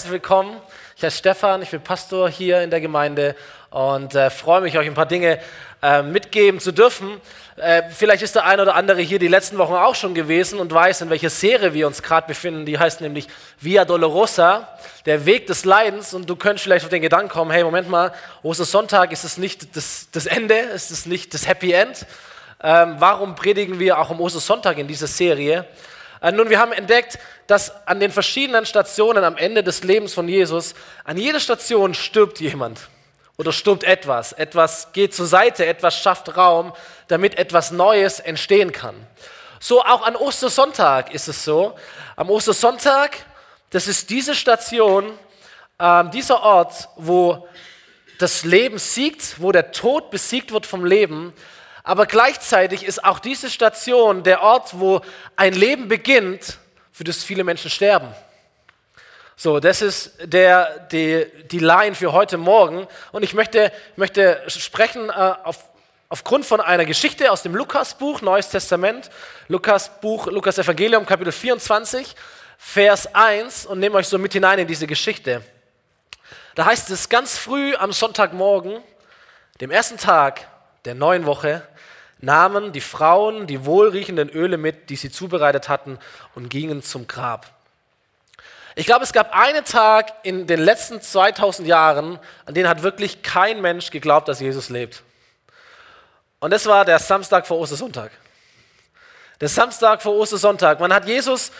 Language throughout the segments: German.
herzlich willkommen. Ich heiße Stefan, ich bin Pastor hier in der Gemeinde und äh, freue mich, euch ein paar Dinge äh, mitgeben zu dürfen. Äh, vielleicht ist der eine oder andere hier die letzten Wochen auch schon gewesen und weiß, in welcher Serie wir uns gerade befinden. Die heißt nämlich Via Dolorosa, der Weg des Leidens. Und du könntest vielleicht auf den Gedanken kommen, hey, Moment mal, Ostersonntag, ist es nicht das, das Ende, ist es nicht das Happy End? Ähm, warum predigen wir auch am Ostersonntag in dieser Serie? Äh, nun, wir haben entdeckt, dass an den verschiedenen Stationen am Ende des Lebens von Jesus, an jeder Station stirbt jemand oder stirbt etwas. Etwas geht zur Seite, etwas schafft Raum, damit etwas Neues entstehen kann. So auch an Ostersonntag ist es so. Am Ostersonntag, das ist diese Station, äh, dieser Ort, wo das Leben siegt, wo der Tod besiegt wird vom Leben, aber gleichzeitig ist auch diese Station der Ort, wo ein Leben beginnt, für das viele Menschen sterben. So, das ist der, die, die Line für heute Morgen. Und ich möchte, möchte sprechen äh, auf, aufgrund von einer Geschichte aus dem Lukas-Buch, Neues Testament, Lukas-Buch, Lukas Evangelium, Kapitel 24, Vers 1 und nehme euch so mit hinein in diese Geschichte. Da heißt es ganz früh am Sonntagmorgen, dem ersten Tag der neuen Woche, nahmen die Frauen die wohlriechenden Öle mit, die sie zubereitet hatten, und gingen zum Grab. Ich glaube, es gab einen Tag in den letzten 2000 Jahren, an den hat wirklich kein Mensch geglaubt, dass Jesus lebt. Und das war der Samstag vor Ostersonntag. Der Samstag vor Ostersonntag. Man hat Jesus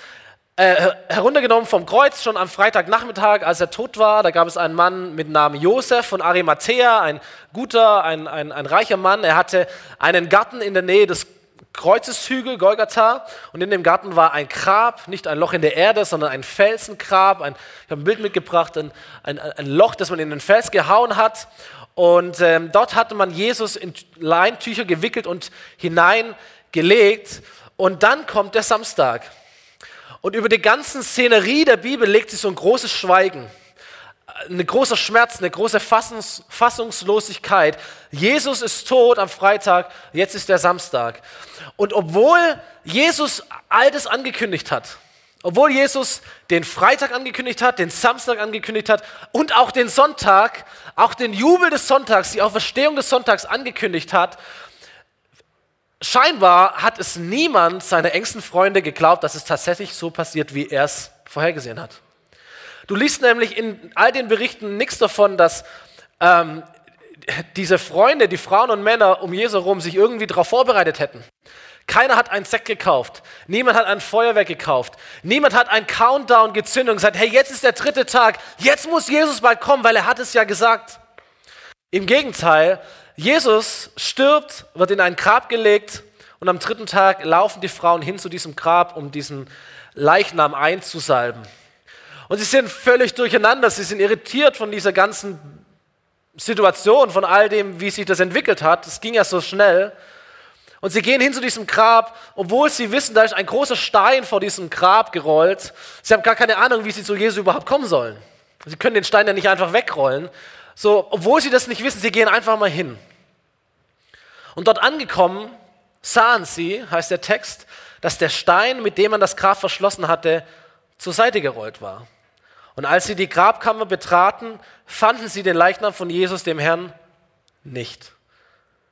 äh, heruntergenommen vom Kreuz schon am Freitagnachmittag, als er tot war. Da gab es einen Mann mit Namen Josef von Arimathea, ein guter, ein, ein, ein reicher Mann. Er hatte einen Garten in der Nähe des Kreuzeshügel Golgatha und in dem Garten war ein Grab, nicht ein Loch in der Erde, sondern ein Felsengrab. Ein, ich habe ein Bild mitgebracht, ein, ein, ein, Loch, das man in den Fels gehauen hat. Und ähm, dort hatte man Jesus in Leintücher gewickelt und hineingelegt. Und dann kommt der Samstag. Und über die ganzen Szenerie der Bibel legt sich so ein großes Schweigen, ein großer Schmerz, eine große Fassungs Fassungslosigkeit. Jesus ist tot am Freitag, jetzt ist der Samstag. Und obwohl Jesus all das angekündigt hat, obwohl Jesus den Freitag angekündigt hat, den Samstag angekündigt hat und auch den Sonntag, auch den Jubel des Sonntags, die Auferstehung des Sonntags angekündigt hat, scheinbar hat es niemand seiner engsten Freunde geglaubt, dass es tatsächlich so passiert, wie er es vorhergesehen hat. Du liest nämlich in all den Berichten nichts davon, dass ähm, diese Freunde, die Frauen und Männer um Jesu herum sich irgendwie darauf vorbereitet hätten. Keiner hat einen Sekt gekauft. Niemand hat ein Feuerwerk gekauft. Niemand hat einen Countdown gezündet und gesagt, hey, jetzt ist der dritte Tag. Jetzt muss Jesus bald kommen, weil er hat es ja gesagt. Im Gegenteil, Jesus stirbt, wird in ein Grab gelegt und am dritten Tag laufen die Frauen hin zu diesem Grab, um diesen Leichnam einzusalben. Und sie sind völlig durcheinander, sie sind irritiert von dieser ganzen Situation, von all dem, wie sich das entwickelt hat. Es ging ja so schnell. Und sie gehen hin zu diesem Grab, obwohl sie wissen, da ist ein großer Stein vor diesem Grab gerollt. Sie haben gar keine Ahnung, wie sie zu Jesus überhaupt kommen sollen. Sie können den Stein ja nicht einfach wegrollen. So, obwohl sie das nicht wissen, sie gehen einfach mal hin. Und dort angekommen sahen sie, heißt der Text, dass der Stein, mit dem man das Grab verschlossen hatte, zur Seite gerollt war. Und als sie die Grabkammer betraten, fanden sie den Leichnam von Jesus, dem Herrn, nicht.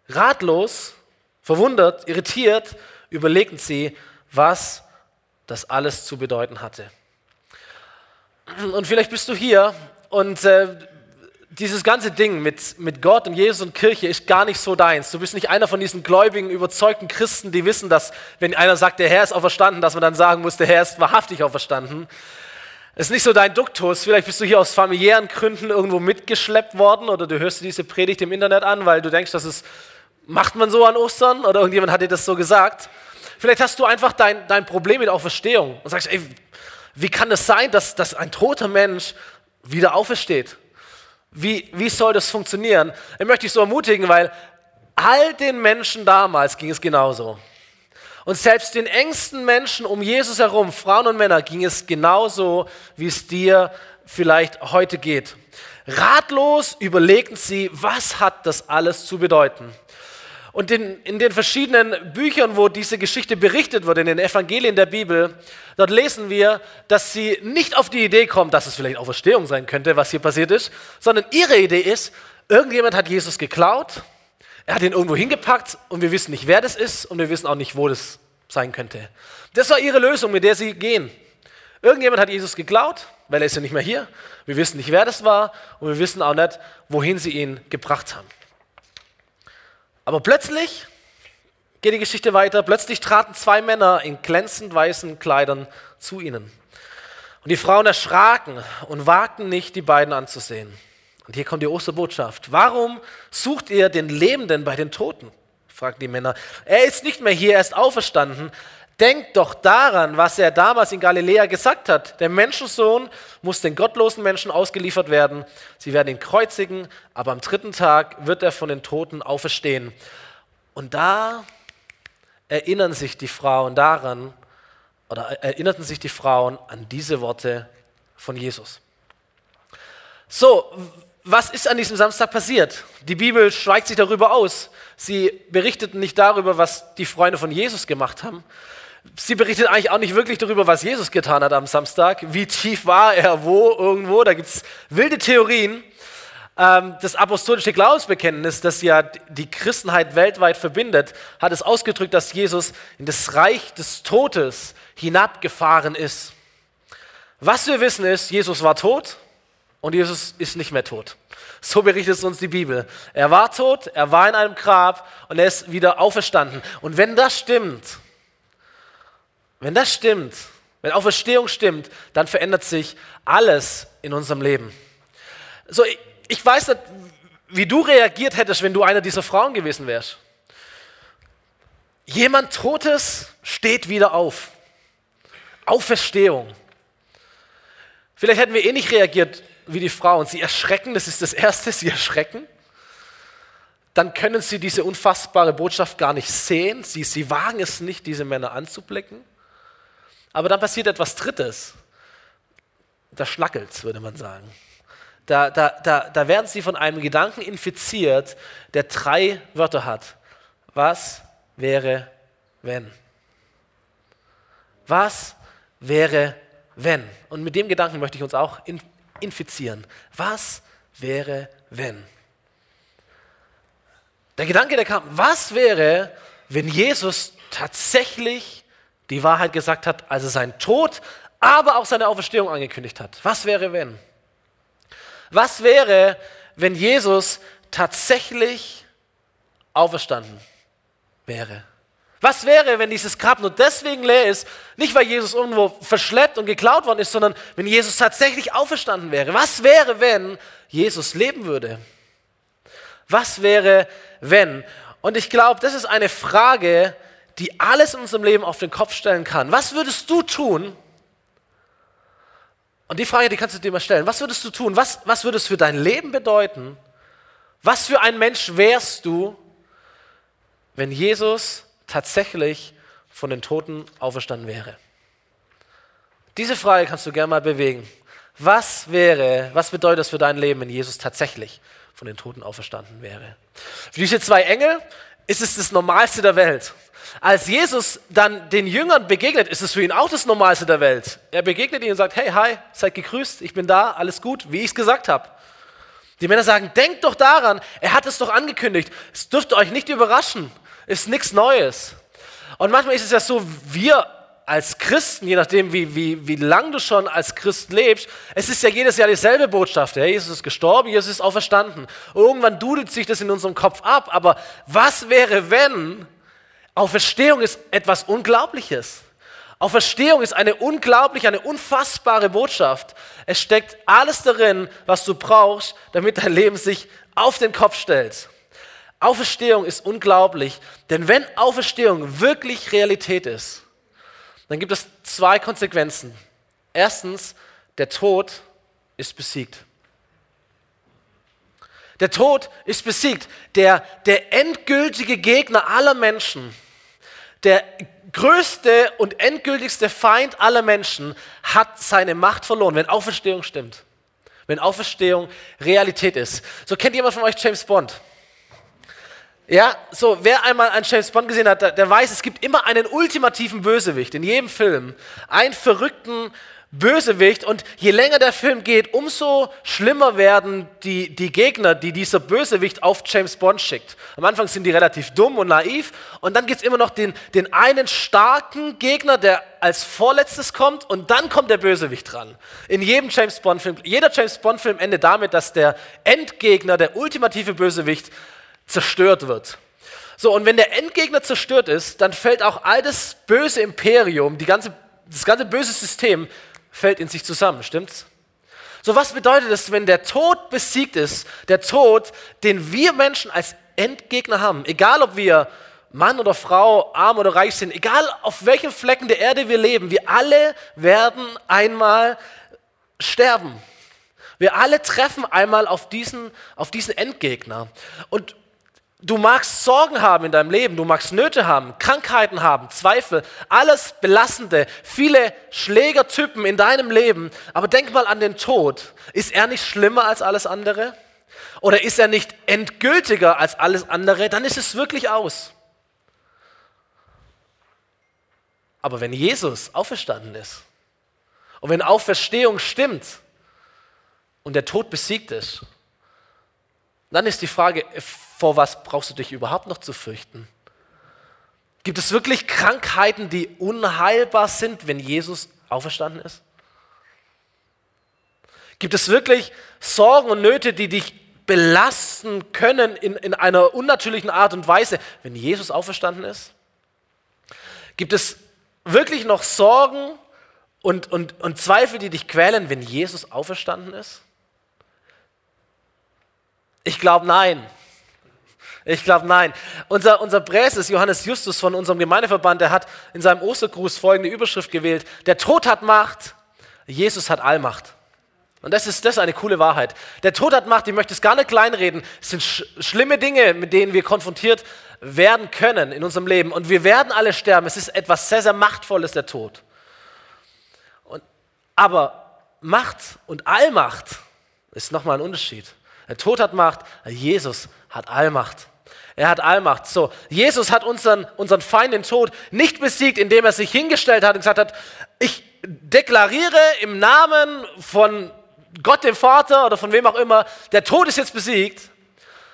Ratlos, verwundert, irritiert, überlegten sie, was das alles zu bedeuten hatte. Und vielleicht bist du hier und äh, dieses ganze Ding mit, mit Gott und Jesus und Kirche ist gar nicht so deins. Du bist nicht einer von diesen gläubigen, überzeugten Christen, die wissen, dass, wenn einer sagt, der Herr ist auferstanden, dass man dann sagen muss, der Herr ist wahrhaftig auferstanden. Es ist nicht so dein Duktus. Vielleicht bist du hier aus familiären Gründen irgendwo mitgeschleppt worden oder du hörst diese Predigt im Internet an, weil du denkst, das ist, macht man so an Ostern oder irgendjemand hat dir das so gesagt. Vielleicht hast du einfach dein, dein Problem mit Auferstehung und sagst, ey, wie kann es das sein, dass, dass ein toter Mensch wieder aufersteht? Wie, wie soll das funktionieren? Ich möchte dich so ermutigen, weil all den Menschen damals ging es genauso. Und selbst den engsten Menschen um Jesus herum, Frauen und Männer, ging es genauso, wie es dir vielleicht heute geht. Ratlos überlegten sie, was hat das alles zu bedeuten. Und in, in den verschiedenen Büchern, wo diese Geschichte berichtet wird, in den Evangelien der Bibel, dort lesen wir, dass sie nicht auf die Idee kommt, dass es vielleicht Auferstehung sein könnte, was hier passiert ist, sondern ihre Idee ist, irgendjemand hat Jesus geklaut, er hat ihn irgendwo hingepackt und wir wissen nicht, wer das ist und wir wissen auch nicht, wo das sein könnte. Das war ihre Lösung, mit der sie gehen. Irgendjemand hat Jesus geklaut, weil er ist ja nicht mehr hier. Wir wissen nicht, wer das war und wir wissen auch nicht, wohin sie ihn gebracht haben. Aber plötzlich geht die Geschichte weiter. Plötzlich traten zwei Männer in glänzend weißen Kleidern zu ihnen. Und die Frauen erschraken und wagten nicht, die beiden anzusehen. Und hier kommt die Osterbotschaft. Warum sucht ihr den Lebenden bei den Toten? fragten die Männer. Er ist nicht mehr hier, er ist auferstanden. Denkt doch daran, was er damals in Galiläa gesagt hat. Der Menschensohn muss den gottlosen Menschen ausgeliefert werden. Sie werden ihn kreuzigen, aber am dritten Tag wird er von den Toten auferstehen. Und da erinnern sich die Frauen daran, oder erinnerten sich die Frauen an diese Worte von Jesus. So, was ist an diesem Samstag passiert? Die Bibel schweigt sich darüber aus. Sie berichteten nicht darüber, was die Freunde von Jesus gemacht haben, sie berichtet eigentlich auch nicht wirklich darüber, was Jesus getan hat am Samstag. Wie tief war er, wo, irgendwo. Da gibt es wilde Theorien. Ähm, das apostolische Glaubensbekenntnis, das ja die Christenheit weltweit verbindet, hat es ausgedrückt, dass Jesus in das Reich des Todes hinabgefahren ist. Was wir wissen ist, Jesus war tot und Jesus ist nicht mehr tot. So berichtet uns die Bibel. Er war tot, er war in einem Grab und er ist wieder auferstanden. Und wenn das stimmt, wenn das stimmt, wenn Auferstehung stimmt, dann verändert sich alles in unserem Leben. So, ich, ich weiß nicht, wie du reagiert hättest, wenn du einer dieser Frauen gewesen wärst. Jemand Totes steht wieder auf. Auferstehung. Vielleicht hätten wir eh nicht reagiert wie die Frauen. Sie erschrecken, das ist das Erste, sie erschrecken. Dann können sie diese unfassbare Botschaft gar nicht sehen. Sie, sie wagen es nicht, diese Männer anzublicken. Aber dann passiert etwas Drittes. Da schnackelt würde man sagen. Da, da, da, da werden sie von einem Gedanken infiziert, der drei Wörter hat. Was wäre, wenn? Was wäre, wenn? Und mit dem Gedanken möchte ich uns auch infizieren. Was wäre, wenn? Der Gedanke, der kam, was wäre, wenn Jesus tatsächlich die Wahrheit gesagt hat, als er seinen Tod, aber auch seine Auferstehung angekündigt hat. Was wäre, wenn? Was wäre, wenn Jesus tatsächlich auferstanden wäre? Was wäre, wenn dieses Grab nur deswegen leer ist, nicht weil Jesus irgendwo verschleppt und geklaut worden ist, sondern wenn Jesus tatsächlich auferstanden wäre? Was wäre, wenn Jesus leben würde? Was wäre, wenn? Und ich glaube, das ist eine Frage, die alles in unserem Leben auf den Kopf stellen kann. Was würdest du tun? Und die Frage, die kannst du dir mal stellen. Was würdest du tun? Was, was würde es für dein Leben bedeuten? Was für ein Mensch wärst du, wenn Jesus tatsächlich von den Toten auferstanden wäre? Diese Frage kannst du gerne mal bewegen. Was wäre, was bedeutet das für dein Leben, wenn Jesus tatsächlich von den Toten auferstanden wäre? Für diese zwei Engel ist es das Normalste der Welt. Als Jesus dann den Jüngern begegnet, ist es für ihn auch das Normalste der Welt. Er begegnet ihnen und sagt, hey, hi, seid gegrüßt, ich bin da, alles gut, wie ich es gesagt habe. Die Männer sagen, denkt doch daran, er hat es doch angekündigt. Es dürfte euch nicht überraschen, ist nichts Neues. Und manchmal ist es ja so, wir als Christen, je nachdem, wie, wie, wie lang du schon als Christ lebst, es ist ja jedes Jahr dieselbe Botschaft. Ja, Jesus ist gestorben, Jesus ist auferstanden. Irgendwann dudelt sich das in unserem Kopf ab. Aber was wäre, wenn Auferstehung ist etwas Unglaubliches? Auferstehung ist eine unglaubliche, eine unfassbare Botschaft. Es steckt alles darin, was du brauchst, damit dein Leben sich auf den Kopf stellt. Auferstehung ist unglaublich, denn wenn Auferstehung wirklich Realität ist, dann gibt es zwei Konsequenzen. Erstens, der Tod ist besiegt. Der Tod ist besiegt. Der, der endgültige Gegner aller Menschen, der größte und endgültigste Feind aller Menschen hat seine Macht verloren, wenn Auferstehung stimmt. Wenn Auferstehung Realität ist. So kennt jemand von euch James Bond? Ja, so, wer einmal einen James Bond gesehen hat, der, der weiß, es gibt immer einen ultimativen Bösewicht in jedem Film. Einen verrückten Bösewicht. Und je länger der Film geht, umso schlimmer werden die, die Gegner, die dieser Bösewicht auf James Bond schickt. Am Anfang sind die relativ dumm und naiv. Und dann gibt es immer noch den, den einen starken Gegner, der als vorletztes kommt. Und dann kommt der Bösewicht dran. In jedem James Bond-Film. Jeder James Bond-Film endet damit, dass der Endgegner, der ultimative Bösewicht, zerstört wird. So, und wenn der Endgegner zerstört ist, dann fällt auch all das böse Imperium, die ganze, das ganze böse System fällt in sich zusammen, stimmt's? So, was bedeutet es, wenn der Tod besiegt ist, der Tod, den wir Menschen als Endgegner haben, egal ob wir Mann oder Frau, arm oder reich sind, egal auf welchen Flecken der Erde wir leben, wir alle werden einmal sterben. Wir alle treffen einmal auf diesen, auf diesen Endgegner. Und Du magst Sorgen haben in deinem Leben, du magst Nöte haben, Krankheiten haben, Zweifel, alles Belastende, viele Schlägertypen in deinem Leben. Aber denk mal an den Tod. Ist er nicht schlimmer als alles andere? Oder ist er nicht endgültiger als alles andere? Dann ist es wirklich aus. Aber wenn Jesus auferstanden ist und wenn Auferstehung stimmt und der Tod besiegt ist, dann ist die Frage, vor was brauchst du dich überhaupt noch zu fürchten? Gibt es wirklich Krankheiten, die unheilbar sind, wenn Jesus auferstanden ist? Gibt es wirklich Sorgen und Nöte, die dich belasten können in, in einer unnatürlichen Art und Weise, wenn Jesus auferstanden ist? Gibt es wirklich noch Sorgen und, und, und Zweifel, die dich quälen, wenn Jesus auferstanden ist? Ich glaube nein. Ich glaube, nein. Unser, unser Präses, Johannes Justus von unserem Gemeindeverband, der hat in seinem Ostergruß folgende Überschrift gewählt. Der Tod hat Macht, Jesus hat Allmacht. Und das ist, das ist eine coole Wahrheit. Der Tod hat Macht, ich möchte es gar nicht kleinreden. Es sind sch schlimme Dinge, mit denen wir konfrontiert werden können in unserem Leben. Und wir werden alle sterben. Es ist etwas sehr, sehr Machtvolles, der Tod. Und, aber Macht und Allmacht ist nochmal ein Unterschied. Der Tod hat Macht, Jesus hat Allmacht. Er hat Allmacht. So, Jesus hat unseren, unseren Feind, den Tod, nicht besiegt, indem er sich hingestellt hat und gesagt hat, ich deklariere im Namen von Gott dem Vater oder von wem auch immer, der Tod ist jetzt besiegt,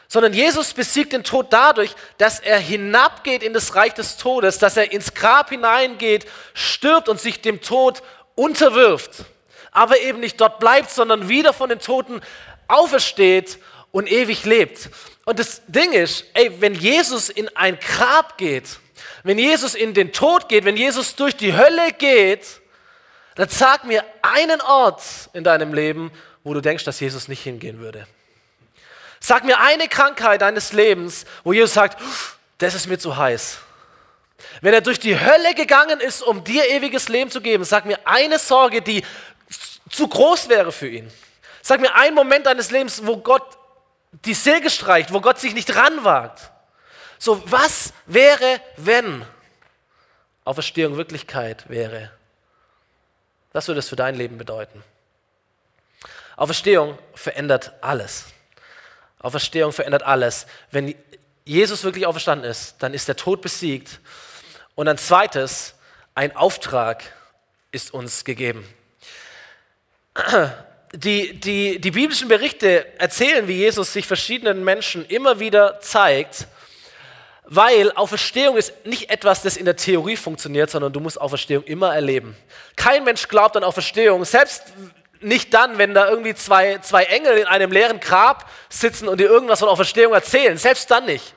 sondern Jesus besiegt den Tod dadurch, dass er hinabgeht in das Reich des Todes, dass er ins Grab hineingeht, stirbt und sich dem Tod unterwirft, aber eben nicht dort bleibt, sondern wieder von den Toten aufersteht und ewig lebt. Und das Ding ist, ey, wenn Jesus in ein Grab geht, wenn Jesus in den Tod geht, wenn Jesus durch die Hölle geht, dann sag mir einen Ort in deinem Leben, wo du denkst, dass Jesus nicht hingehen würde. Sag mir eine Krankheit deines Lebens, wo Jesus sagt, das ist mir zu heiß. Wenn er durch die Hölle gegangen ist, um dir ewiges Leben zu geben, sag mir eine Sorge, die zu groß wäre für ihn. Sag mir einen Moment deines Lebens, wo Gott die Säge streicht, wo Gott sich nicht ranwagt. So, was wäre, wenn Auferstehung Wirklichkeit wäre? Was würde es für dein Leben bedeuten? Auferstehung verändert alles. Auferstehung verändert alles. Wenn Jesus wirklich auferstanden ist, dann ist der Tod besiegt. Und ein zweites, ein Auftrag ist uns gegeben die, die, die biblischen Berichte erzählen, wie Jesus sich verschiedenen Menschen immer wieder zeigt, weil Auferstehung ist nicht etwas, das in der Theorie funktioniert, sondern du musst Auferstehung immer erleben. Kein Mensch glaubt an Auferstehung, selbst nicht dann, wenn da irgendwie zwei, zwei Engel in einem leeren Grab sitzen und dir irgendwas von Auferstehung erzählen, selbst dann nicht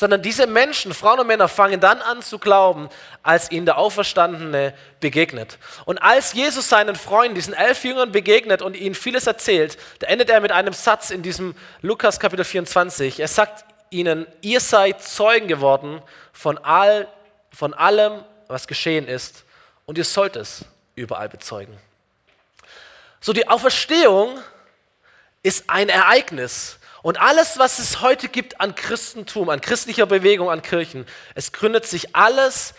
sondern diese Menschen, Frauen und Männer, fangen dann an zu glauben, als ihnen der Auferstandene begegnet. Und als Jesus seinen Freunden, diesen elf Jüngern begegnet und ihnen vieles erzählt, da endet er mit einem Satz in diesem Lukas Kapitel 24. Er sagt ihnen, ihr seid Zeugen geworden von, all, von allem, was geschehen ist, und ihr sollt es überall bezeugen. So die Auferstehung ist ein Ereignis, und alles, was es heute gibt an Christentum, an christlicher Bewegung, an Kirchen, es gründet sich alles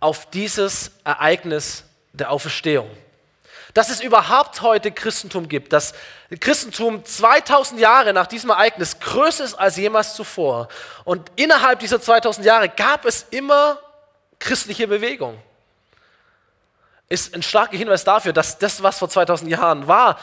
auf dieses Ereignis der Auferstehung. dass es überhaupt heute Christentum gibt, dass Christentum 2000 Jahre nach diesem Ereignis größer ist als jemals zuvor. Und innerhalb dieser 2000 Jahre gab es immer christliche Bewegung. Ist ein starker Hinweis dafür, dass das, was vor 2000 Jahren war,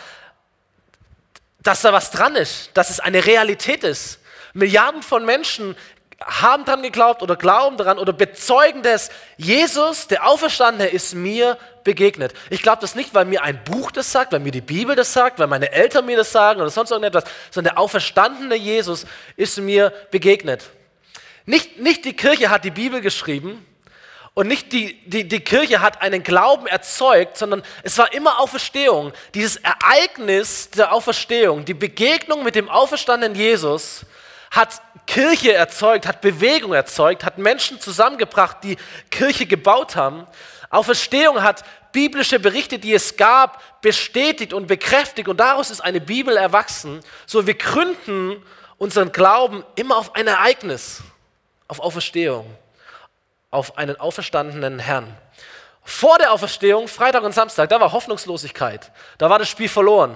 dass da was dran ist, dass es eine Realität ist. Milliarden von Menschen haben daran geglaubt oder glauben daran oder bezeugen das, Jesus, der Auferstandene, ist mir begegnet. Ich glaube das nicht, weil mir ein Buch das sagt, weil mir die Bibel das sagt, weil meine Eltern mir das sagen oder sonst irgendetwas, sondern der auferstandene Jesus ist mir begegnet. Nicht, nicht die Kirche hat die Bibel geschrieben und nicht die, die, die Kirche hat einen Glauben erzeugt, sondern es war immer Auferstehung. Dieses Ereignis der Auferstehung, die Begegnung mit dem auferstandenen Jesus, hat Kirche erzeugt, hat Bewegung erzeugt, hat Menschen zusammengebracht, die Kirche gebaut haben. Auferstehung hat biblische Berichte, die es gab, bestätigt und bekräftigt und daraus ist eine Bibel erwachsen. So, wir gründen unseren Glauben immer auf ein Ereignis, auf Auferstehung, auf einen auferstandenen Herrn. Vor der Auferstehung, Freitag und Samstag, da war Hoffnungslosigkeit, da war das Spiel verloren,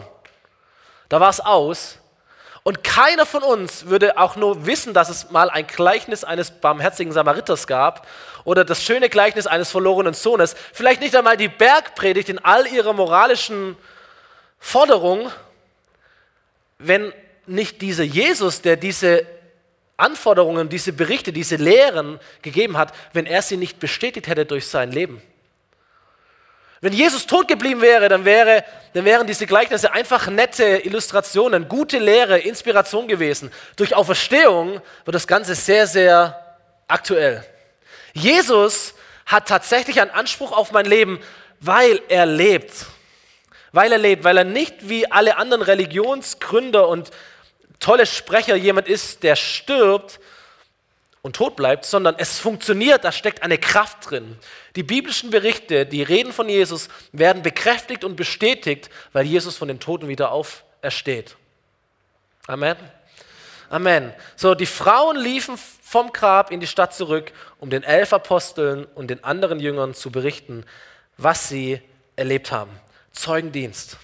da war es aus. Und keiner von uns würde auch nur wissen, dass es mal ein Gleichnis eines barmherzigen Samariters gab oder das schöne Gleichnis eines verlorenen Sohnes. Vielleicht nicht einmal die Bergpredigt in all ihrer moralischen Forderung, wenn nicht dieser Jesus, der diese Anforderungen, diese Berichte, diese Lehren gegeben hat, wenn er sie nicht bestätigt hätte durch sein Leben. Wenn Jesus tot geblieben wäre, dann, wäre, dann wären diese Gleichnisse einfach nette Illustrationen, gute Lehre, Inspiration gewesen. Durch Auferstehung wird das Ganze sehr, sehr aktuell. Jesus hat tatsächlich einen Anspruch auf mein Leben, weil er lebt. Weil er lebt, weil er nicht wie alle anderen Religionsgründer und tolle Sprecher jemand ist, der stirbt, und tot bleibt, sondern es funktioniert, da steckt eine Kraft drin. Die biblischen Berichte, die Reden von Jesus werden bekräftigt und bestätigt, weil Jesus von den Toten wieder aufersteht. Amen. Amen. So, die Frauen liefen vom Grab in die Stadt zurück, um den elf Aposteln und den anderen Jüngern zu berichten, was sie erlebt haben. Zeugendienst.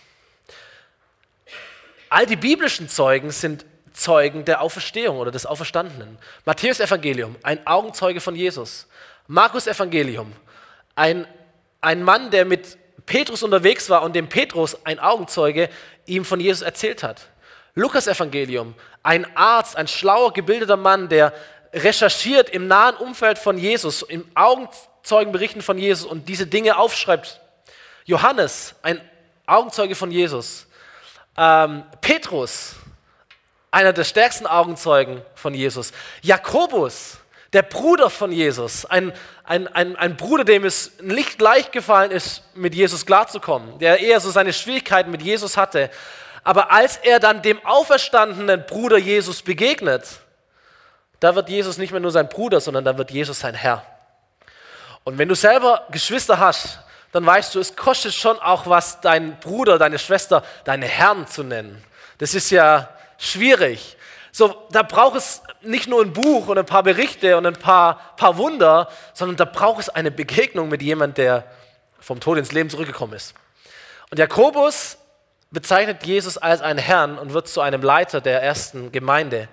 All die biblischen Zeugen sind Zeugen der Auferstehung oder des Auferstandenen. Matthäus Evangelium, ein Augenzeuge von Jesus. Markus Evangelium, ein, ein Mann, der mit Petrus unterwegs war und dem Petrus, ein Augenzeuge, ihm von Jesus erzählt hat. Lukas Evangelium, ein Arzt, ein schlauer, gebildeter Mann, der recherchiert im nahen Umfeld von Jesus, im Augenzeugenberichten von Jesus und diese Dinge aufschreibt. Johannes, ein Augenzeuge von Jesus. Ähm, Petrus, einer der stärksten Augenzeugen von Jesus. Jakobus, der Bruder von Jesus, ein, ein, ein, ein Bruder, dem es nicht leicht gefallen ist, mit Jesus klarzukommen, der eher so seine Schwierigkeiten mit Jesus hatte. Aber als er dann dem auferstandenen Bruder Jesus begegnet, da wird Jesus nicht mehr nur sein Bruder, sondern dann wird Jesus sein Herr. Und wenn du selber Geschwister hast, dann weißt du, es kostet schon auch was, deinen Bruder, deine Schwester, deine Herren zu nennen. Das ist ja schwierig. So, da braucht es nicht nur ein Buch und ein paar Berichte und ein paar, paar Wunder, sondern da braucht es eine Begegnung mit jemandem, der vom Tod ins Leben zurückgekommen ist. Und Jakobus bezeichnet Jesus als einen Herrn und wird zu einem Leiter der ersten Gemeinde.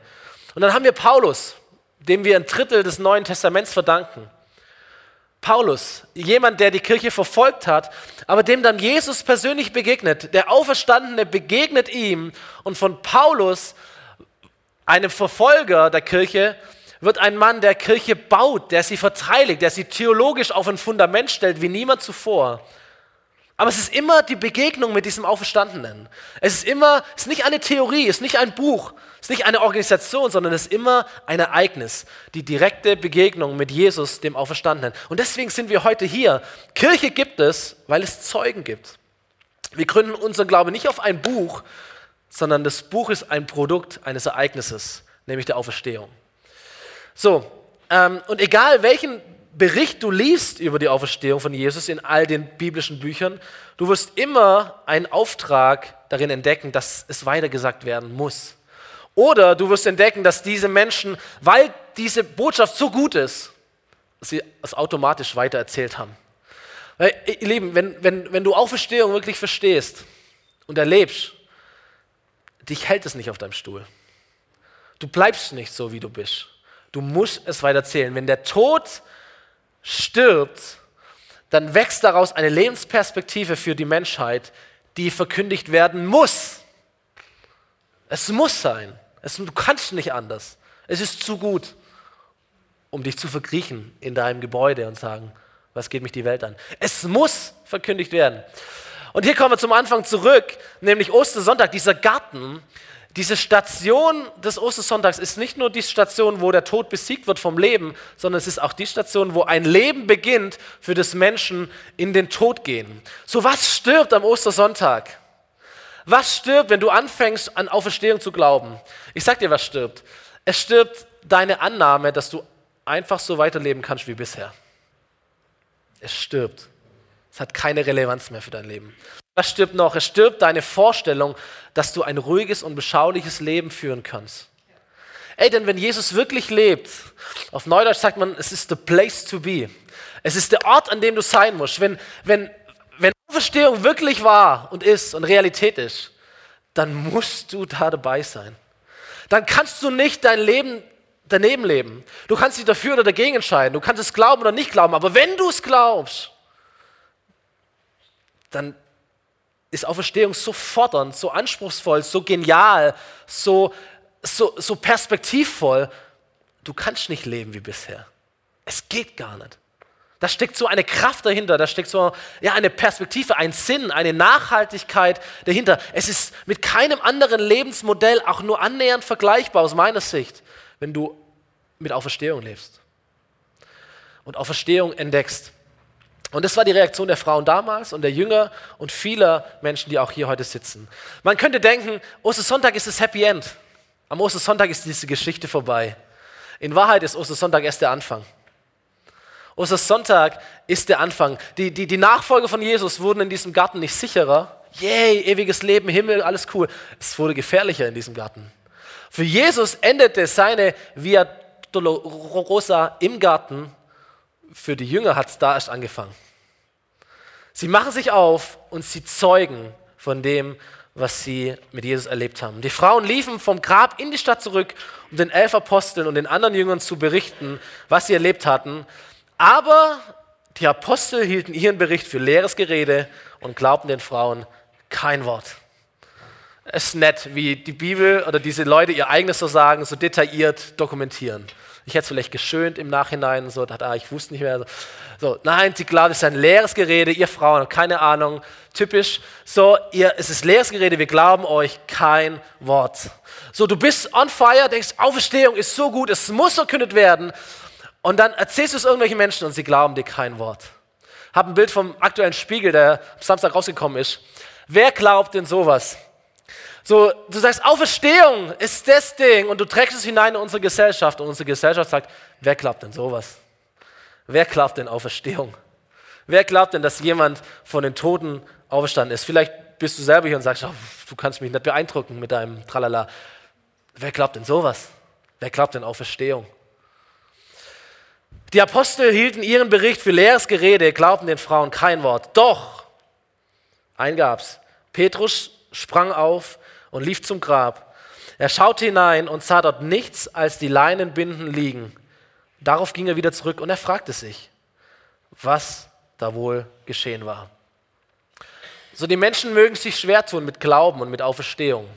Und dann haben wir Paulus, dem wir ein Drittel des Neuen Testaments verdanken. Paulus, jemand, der die Kirche verfolgt hat, aber dem dann Jesus persönlich begegnet. Der Auferstandene begegnet ihm und von Paulus, einem Verfolger der Kirche, wird ein Mann, der Kirche baut, der sie verteidigt, der sie theologisch auf ein Fundament stellt wie niemand zuvor. Aber es ist immer die Begegnung mit diesem Auferstandenen. Es ist immer, es ist nicht eine Theorie, es ist nicht ein Buch, es ist nicht eine Organisation, sondern es ist immer ein Ereignis. Die direkte Begegnung mit Jesus, dem Auferstandenen. Und deswegen sind wir heute hier. Kirche gibt es, weil es Zeugen gibt. Wir gründen unseren Glaube nicht auf ein Buch, sondern das Buch ist ein Produkt eines Ereignisses, nämlich der Auferstehung. So, ähm, und egal welchen Bericht du liest über die Auferstehung von Jesus in all den biblischen Büchern, du wirst immer einen Auftrag darin entdecken, dass es weitergesagt werden muss. Oder du wirst entdecken, dass diese Menschen, weil diese Botschaft so gut ist, sie es automatisch weitererzählt haben. Weil, ihr Lieben, wenn, wenn, wenn du Auferstehung wirklich verstehst und erlebst, dich hält es nicht auf deinem Stuhl. Du bleibst nicht so, wie du bist. Du musst es weiter zählen. Wenn der Tod stirbt, dann wächst daraus eine Lebensperspektive für die Menschheit, die verkündigt werden muss. Es muss sein. Es, du kannst nicht anders. Es ist zu gut, um dich zu verkriechen in deinem Gebäude und sagen, was geht mich die Welt an? Es muss verkündigt werden. Und hier kommen wir zum Anfang zurück, nämlich Ostersonntag, dieser Garten, diese Station des Ostersonntags ist nicht nur die Station, wo der Tod besiegt wird vom Leben, sondern es ist auch die Station, wo ein Leben beginnt, für das Menschen in den Tod gehen. So was stirbt am Ostersonntag? Was stirbt, wenn du anfängst an Auferstehung zu glauben? Ich sag dir, was stirbt. Es stirbt deine Annahme, dass du einfach so weiterleben kannst wie bisher. Es stirbt. Es hat keine Relevanz mehr für dein Leben. Was stirbt noch? Es stirbt deine Vorstellung, dass du ein ruhiges und beschauliches Leben führen kannst. Ey, denn wenn Jesus wirklich lebt, auf Neudeutsch sagt man, es ist the place to be. Es ist der Ort, an dem du sein musst. Wenn, wenn, wenn Auferstehung wirklich wahr und ist und Realität ist, dann musst du da dabei sein. Dann kannst du nicht dein Leben daneben leben. Du kannst dich dafür oder dagegen entscheiden. Du kannst es glauben oder nicht glauben. Aber wenn du es glaubst, dann ist Auferstehung so fordernd, so anspruchsvoll, so genial, so, so, so perspektivvoll. Du kannst nicht leben wie bisher. Es geht gar nicht. Da steckt so eine Kraft dahinter, da steckt so ja, eine Perspektive, ein Sinn, eine Nachhaltigkeit dahinter. Es ist mit keinem anderen Lebensmodell auch nur annähernd vergleichbar aus meiner Sicht, wenn du mit Auferstehung lebst und Auferstehung entdeckst. Und das war die Reaktion der Frauen damals und der Jünger und vieler Menschen, die auch hier heute sitzen. Man könnte denken, Ostersonntag ist das Happy End. Am Ostersonntag ist diese Geschichte vorbei. In Wahrheit ist Ostersonntag erst der Anfang. Ostersonntag ist der Anfang. Die, die, die Nachfolger von Jesus wurden in diesem Garten nicht sicherer. Yay, ewiges Leben, Himmel, alles cool. Es wurde gefährlicher in diesem Garten. Für Jesus endete seine Via Dolorosa im Garten für die Jünger hat es da erst angefangen. Sie machen sich auf und sie zeugen von dem, was sie mit Jesus erlebt haben. Die Frauen liefen vom Grab in die Stadt zurück, um den elf Aposteln und den anderen Jüngern zu berichten, was sie erlebt hatten. Aber die Apostel hielten ihren Bericht für leeres Gerede und glaubten den Frauen kein Wort. Es ist nett, wie die Bibel oder diese Leute ihr eigenes so sagen, so detailliert dokumentieren. Ich hätte es vielleicht geschönt im Nachhinein, so, dachte, ah, ich wusste nicht mehr. So, nein, sie glaubt, es ist ein leeres Gerede, ihr Frauen, keine Ahnung, typisch. So, ihr, es ist leeres Gerede, wir glauben euch kein Wort. So, du bist on fire, denkst, Auferstehung ist so gut, es muss verkündet werden. Und dann erzählst du es irgendwelchen Menschen und sie glauben dir kein Wort. Hab ein Bild vom aktuellen Spiegel, der am Samstag rausgekommen ist. Wer glaubt denn sowas? So, du sagst, Auferstehung ist das Ding und du trägst es hinein in unsere Gesellschaft und unsere Gesellschaft sagt, wer glaubt denn sowas? Wer glaubt denn Auferstehung? Wer glaubt denn, dass jemand von den Toten auferstanden ist? Vielleicht bist du selber hier und sagst, oh, du kannst mich nicht beeindrucken mit deinem Tralala. Wer glaubt denn sowas? Wer glaubt denn Auferstehung? Die Apostel hielten ihren Bericht für leeres Gerede, glaubten den Frauen kein Wort. Doch, ein gab's. Petrus sprang auf, und lief zum Grab. Er schaute hinein und sah dort nichts als die Leinenbinden liegen. Darauf ging er wieder zurück und er fragte sich, was da wohl geschehen war. So, die Menschen mögen sich schwer tun mit Glauben und mit Auferstehung.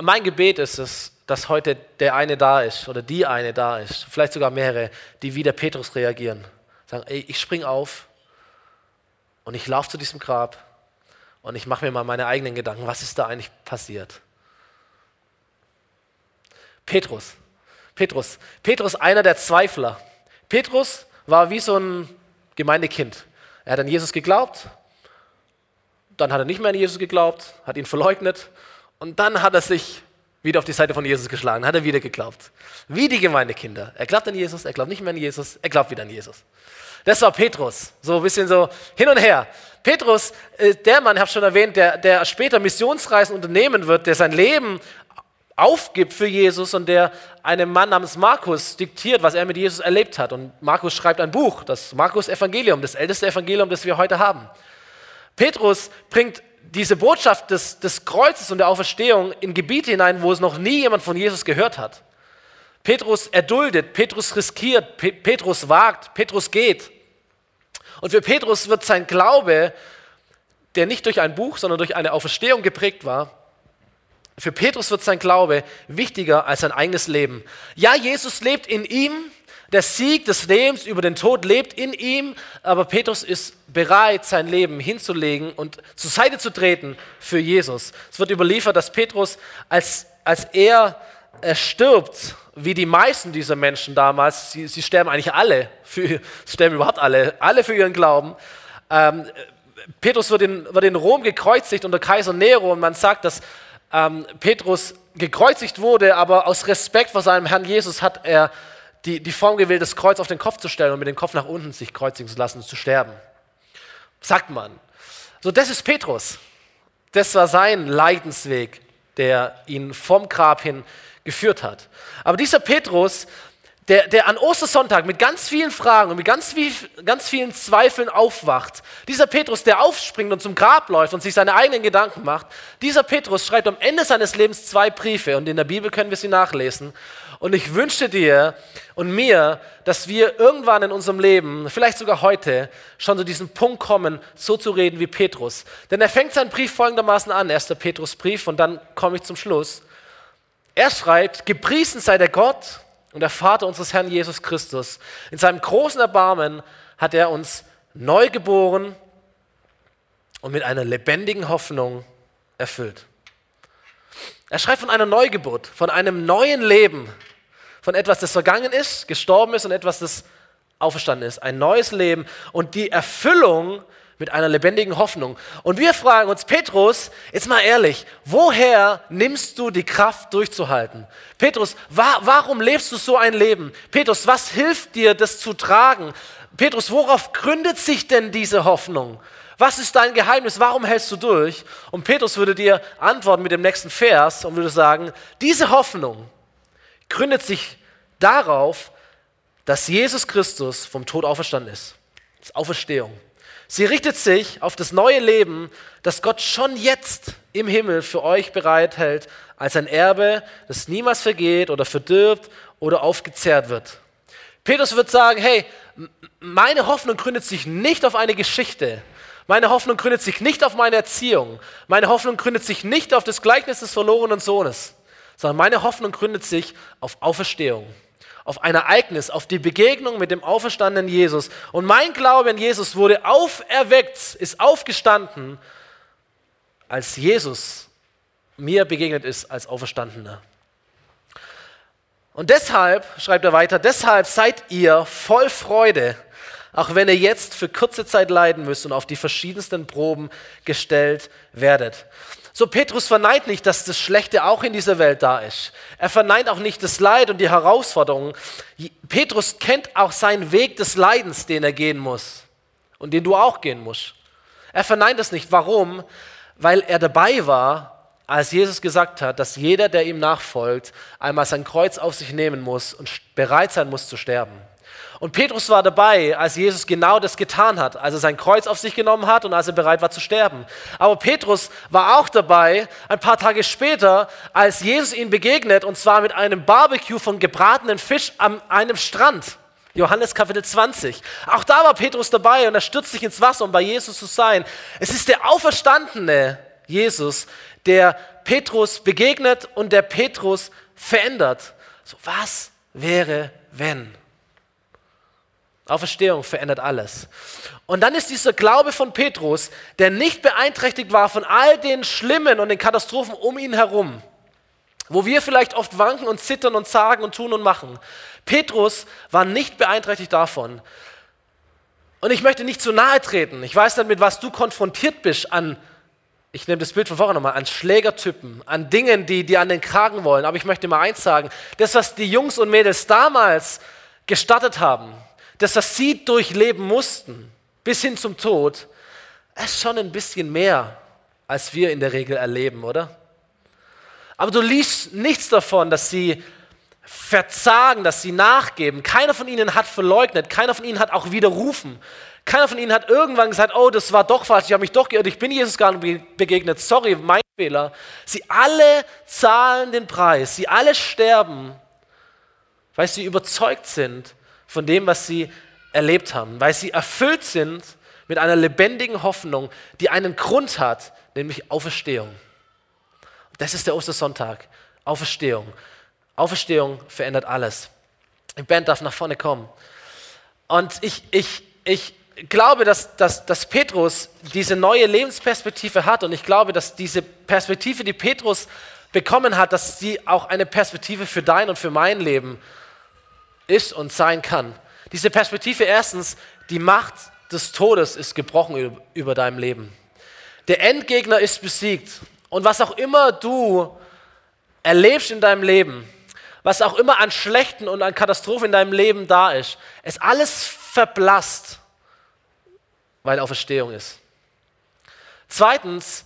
Mein Gebet ist es, dass heute der eine da ist oder die eine da ist, vielleicht sogar mehrere, die wie der Petrus reagieren. Sagen, ey, ich spring auf und ich laufe zu diesem Grab und ich mache mir mal meine eigenen Gedanken, was ist da eigentlich passiert? Petrus. Petrus. Petrus, einer der Zweifler. Petrus war wie so ein Gemeindekind. Er hat an Jesus geglaubt, dann hat er nicht mehr an Jesus geglaubt, hat ihn verleugnet und dann hat er sich wieder auf die Seite von Jesus geschlagen, hat er wieder geglaubt. Wie die Gemeindekinder. Er glaubt an Jesus, er glaubt nicht mehr an Jesus, er glaubt wieder an Jesus. Das war Petrus, so ein bisschen so hin und her. Petrus, äh, der Mann, ich habe schon erwähnt, der, der später Missionsreisen unternehmen wird, der sein Leben aufgibt für Jesus und der einem Mann namens Markus diktiert, was er mit Jesus erlebt hat. Und Markus schreibt ein Buch, das Markus Evangelium, das älteste Evangelium, das wir heute haben. Petrus bringt diese Botschaft des, des Kreuzes und der Auferstehung in Gebiete hinein, wo es noch nie jemand von Jesus gehört hat. Petrus erduldet, Petrus riskiert, Pe Petrus wagt, Petrus geht. Und für Petrus wird sein Glaube, der nicht durch ein Buch, sondern durch eine Auferstehung geprägt war, für Petrus wird sein Glaube wichtiger als sein eigenes Leben. Ja, Jesus lebt in ihm, der Sieg des Lebens über den Tod lebt in ihm, aber Petrus ist bereit, sein Leben hinzulegen und zur Seite zu treten für Jesus. Es wird überliefert, dass Petrus, als, als er, er stirbt, wie die meisten dieser Menschen damals, sie, sie sterben eigentlich alle, für, sterben überhaupt alle, alle für ihren Glauben. Ähm, Petrus wird in, wird in Rom gekreuzigt unter Kaiser Nero und man sagt, dass ähm, Petrus gekreuzigt wurde, aber aus Respekt vor seinem Herrn Jesus hat er die, die Form gewählt, das Kreuz auf den Kopf zu stellen und mit dem Kopf nach unten sich kreuzigen zu lassen und zu sterben. Sagt man. So, das ist Petrus. Das war sein Leidensweg, der ihn vom Grab hin geführt hat. Aber dieser Petrus, der, der an Ostersonntag mit ganz vielen Fragen und mit ganz, viel, ganz vielen Zweifeln aufwacht, dieser Petrus, der aufspringt und zum Grab läuft und sich seine eigenen Gedanken macht, dieser Petrus schreibt am Ende seines Lebens zwei Briefe und in der Bibel können wir sie nachlesen. Und ich wünsche dir und mir, dass wir irgendwann in unserem Leben, vielleicht sogar heute, schon zu diesem Punkt kommen, so zu reden wie Petrus. Denn er fängt seinen Brief folgendermaßen an, erster Petrusbrief, und dann komme ich zum Schluss. Er schreibt, gepriesen sei der Gott und der Vater unseres Herrn Jesus Christus. In seinem großen Erbarmen hat er uns neu geboren und mit einer lebendigen Hoffnung erfüllt. Er schreibt von einer Neugeburt, von einem neuen Leben, von etwas, das vergangen ist, gestorben ist und etwas, das auferstanden ist. Ein neues Leben und die Erfüllung mit einer lebendigen Hoffnung. Und wir fragen uns, Petrus, jetzt mal ehrlich, woher nimmst du die Kraft durchzuhalten? Petrus, wa warum lebst du so ein Leben? Petrus, was hilft dir, das zu tragen? Petrus, worauf gründet sich denn diese Hoffnung? Was ist dein Geheimnis? Warum hältst du durch? Und Petrus würde dir antworten mit dem nächsten Vers und würde sagen, diese Hoffnung gründet sich darauf, dass Jesus Christus vom Tod auferstanden ist. Das ist Auferstehung. Sie richtet sich auf das neue Leben, das Gott schon jetzt im Himmel für euch bereithält, als ein Erbe, das niemals vergeht oder verdirbt oder aufgezehrt wird. Petrus wird sagen, hey, meine Hoffnung gründet sich nicht auf eine Geschichte. Meine Hoffnung gründet sich nicht auf meine Erziehung. Meine Hoffnung gründet sich nicht auf das Gleichnis des verlorenen Sohnes, sondern meine Hoffnung gründet sich auf Auferstehung auf ein Ereignis, auf die Begegnung mit dem auferstandenen Jesus. Und mein Glaube an Jesus wurde auferweckt, ist aufgestanden, als Jesus mir begegnet ist als Auferstandener. Und deshalb, schreibt er weiter, deshalb seid ihr voll Freude, auch wenn ihr jetzt für kurze Zeit leiden müsst und auf die verschiedensten Proben gestellt werdet. So Petrus verneint nicht, dass das Schlechte auch in dieser Welt da ist. Er verneint auch nicht das Leid und die Herausforderungen. Petrus kennt auch seinen Weg des Leidens, den er gehen muss und den du auch gehen musst. Er verneint es nicht. Warum? Weil er dabei war, als Jesus gesagt hat, dass jeder, der ihm nachfolgt, einmal sein Kreuz auf sich nehmen muss und bereit sein muss zu sterben. Und Petrus war dabei, als Jesus genau das getan hat, als er sein Kreuz auf sich genommen hat und als er bereit war zu sterben. Aber Petrus war auch dabei, ein paar Tage später, als Jesus ihn begegnet, und zwar mit einem Barbecue von gebratenen Fisch an einem Strand. Johannes Kapitel 20. Auch da war Petrus dabei und er stürzt sich ins Wasser, um bei Jesus zu sein. Es ist der auferstandene Jesus, der Petrus begegnet und der Petrus verändert. So, was wäre, wenn? Auferstehung verändert alles. Und dann ist dieser Glaube von Petrus, der nicht beeinträchtigt war von all den Schlimmen und den Katastrophen um ihn herum, wo wir vielleicht oft wanken und zittern und sagen und tun und machen. Petrus war nicht beeinträchtigt davon. Und ich möchte nicht zu nahe treten. Ich weiß dann, mit was du konfrontiert bist an, ich nehme das Bild von vorher nochmal, an Schlägertypen, an Dingen, die dir an den Kragen wollen. Aber ich möchte mal eins sagen, das, was die Jungs und Mädels damals gestartet haben, das, was sie durchleben mussten, bis hin zum Tod, ist schon ein bisschen mehr, als wir in der Regel erleben, oder? Aber du liest nichts davon, dass sie verzagen, dass sie nachgeben. Keiner von ihnen hat verleugnet, keiner von ihnen hat auch widerrufen. Keiner von ihnen hat irgendwann gesagt, oh, das war doch falsch, ich habe mich doch geirrt, ich bin Jesus gar nicht begegnet, sorry, mein Fehler. Sie alle zahlen den Preis, sie alle sterben, weil sie überzeugt sind von dem, was sie erlebt haben, weil sie erfüllt sind mit einer lebendigen Hoffnung, die einen Grund hat, nämlich Auferstehung. Das ist der Ostersonntag, Auferstehung. Auferstehung verändert alles. Die Band darf nach vorne kommen. Und ich, ich, ich glaube, dass, dass, dass Petrus diese neue Lebensperspektive hat und ich glaube, dass diese Perspektive, die Petrus bekommen hat, dass sie auch eine Perspektive für dein und für mein Leben ist und sein kann. Diese Perspektive erstens, die Macht des Todes ist gebrochen über deinem Leben. Der Endgegner ist besiegt. Und was auch immer du erlebst in deinem Leben, was auch immer an Schlechten und an Katastrophen in deinem Leben da ist, es alles verblasst weil Auferstehung ist. Zweitens,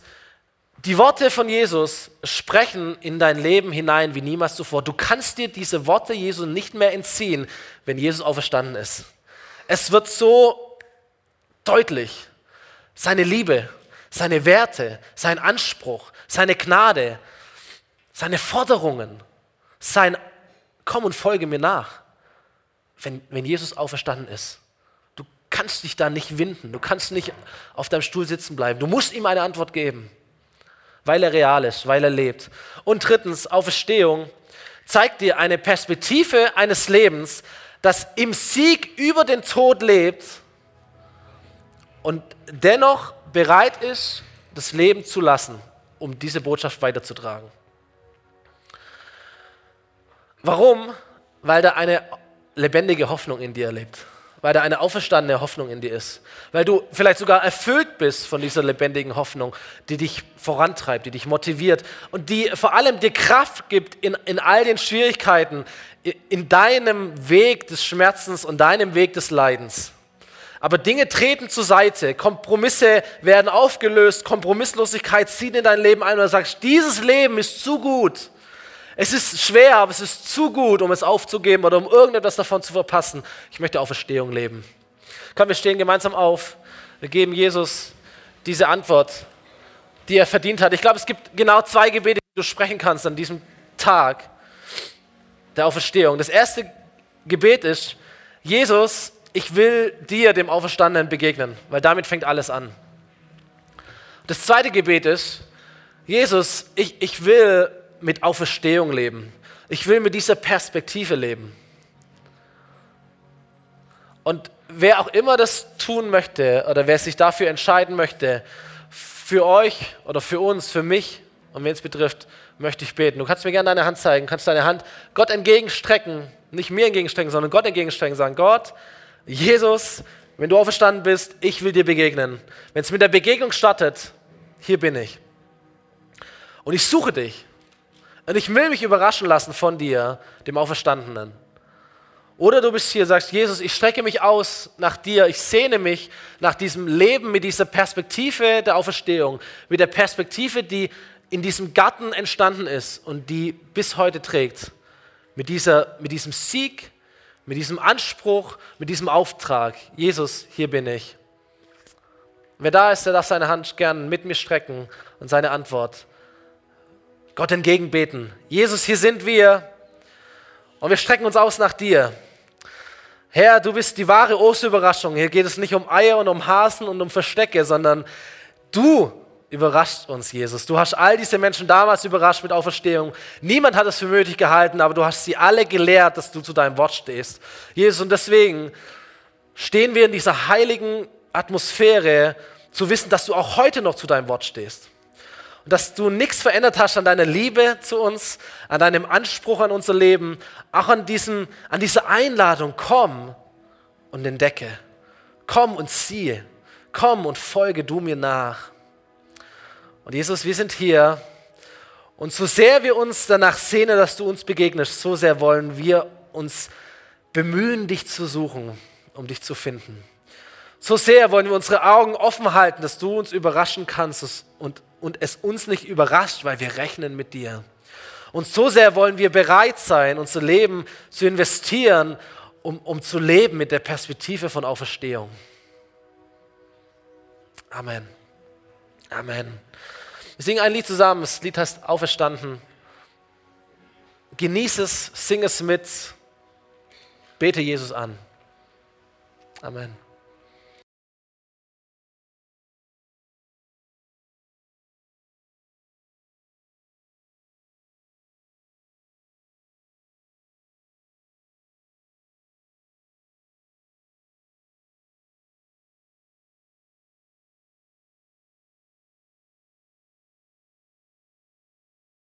die Worte von Jesus sprechen in dein Leben hinein wie niemals zuvor. Du kannst dir diese Worte Jesu nicht mehr entziehen, wenn Jesus auferstanden ist. Es wird so deutlich. Seine Liebe, seine Werte, sein Anspruch, seine Gnade, seine Forderungen, sein Komm und folge mir nach, wenn, wenn Jesus auferstanden ist kannst dich da nicht winden. Du kannst nicht auf deinem Stuhl sitzen bleiben. Du musst ihm eine Antwort geben, weil er real ist, weil er lebt. Und drittens, Auferstehung zeigt dir eine Perspektive eines Lebens, das im Sieg über den Tod lebt und dennoch bereit ist, das Leben zu lassen, um diese Botschaft weiterzutragen. Warum? Weil da eine lebendige Hoffnung in dir lebt weil da eine auferstandene Hoffnung in dir ist, weil du vielleicht sogar erfüllt bist von dieser lebendigen Hoffnung, die dich vorantreibt, die dich motiviert und die vor allem dir Kraft gibt in, in all den Schwierigkeiten, in deinem Weg des Schmerzens und deinem Weg des Leidens. Aber Dinge treten zur Seite, Kompromisse werden aufgelöst, Kompromisslosigkeit zieht in dein Leben ein und du sagst, dieses Leben ist zu gut es ist schwer, aber es ist zu gut, um es aufzugeben oder um irgendetwas davon zu verpassen. Ich möchte Auferstehung leben. Komm, wir stehen gemeinsam auf. Wir geben Jesus diese Antwort, die er verdient hat. Ich glaube, es gibt genau zwei Gebete, die du sprechen kannst an diesem Tag der Auferstehung. Das erste Gebet ist, Jesus, ich will dir, dem Auferstandenen, begegnen, weil damit fängt alles an. Das zweite Gebet ist, Jesus, ich, ich will mit Auferstehung leben. Ich will mit dieser Perspektive leben. Und wer auch immer das tun möchte oder wer sich dafür entscheiden möchte, für euch oder für uns, für mich und wen es betrifft, möchte ich beten. Du kannst mir gerne deine Hand zeigen, kannst deine Hand Gott entgegenstrecken, nicht mir entgegenstrecken, sondern Gott entgegenstrecken, sagen, Gott, Jesus, wenn du auferstanden bist, ich will dir begegnen. Wenn es mit der Begegnung startet, hier bin ich. Und ich suche dich. Und ich will mich überraschen lassen von dir, dem Auferstandenen. Oder du bist hier sagst, Jesus, ich strecke mich aus nach dir, ich sehne mich nach diesem Leben mit dieser Perspektive der Auferstehung, mit der Perspektive, die in diesem Garten entstanden ist und die bis heute trägt. Mit, dieser, mit diesem Sieg, mit diesem Anspruch, mit diesem Auftrag. Jesus, hier bin ich. Wer da ist, der darf seine Hand gern mit mir strecken und seine Antwort Gott entgegenbeten. Jesus, hier sind wir und wir strecken uns aus nach dir. Herr, du bist die wahre Osterüberraschung. Hier geht es nicht um Eier und um Hasen und um Verstecke, sondern du überrascht uns, Jesus. Du hast all diese Menschen damals überrascht mit Auferstehung. Niemand hat es für nötig gehalten, aber du hast sie alle gelehrt, dass du zu deinem Wort stehst. Jesus, und deswegen stehen wir in dieser heiligen Atmosphäre, zu wissen, dass du auch heute noch zu deinem Wort stehst dass du nichts verändert hast an deiner Liebe zu uns, an deinem Anspruch an unser Leben, auch an, diesem, an dieser Einladung, komm und entdecke, komm und siehe, komm und folge du mir nach. Und Jesus, wir sind hier und so sehr wir uns danach sehnen, dass du uns begegnest, so sehr wollen wir uns bemühen, dich zu suchen, um dich zu finden. So sehr wollen wir unsere Augen offen halten, dass du uns überraschen kannst und und es uns nicht überrascht, weil wir rechnen mit dir. Und so sehr wollen wir bereit sein, unser Leben zu investieren, um, um zu leben mit der Perspektive von Auferstehung. Amen. Amen. Wir singen ein Lied zusammen. Das Lied heißt Auferstanden. Genieß es, sing es mit, bete Jesus an. Amen.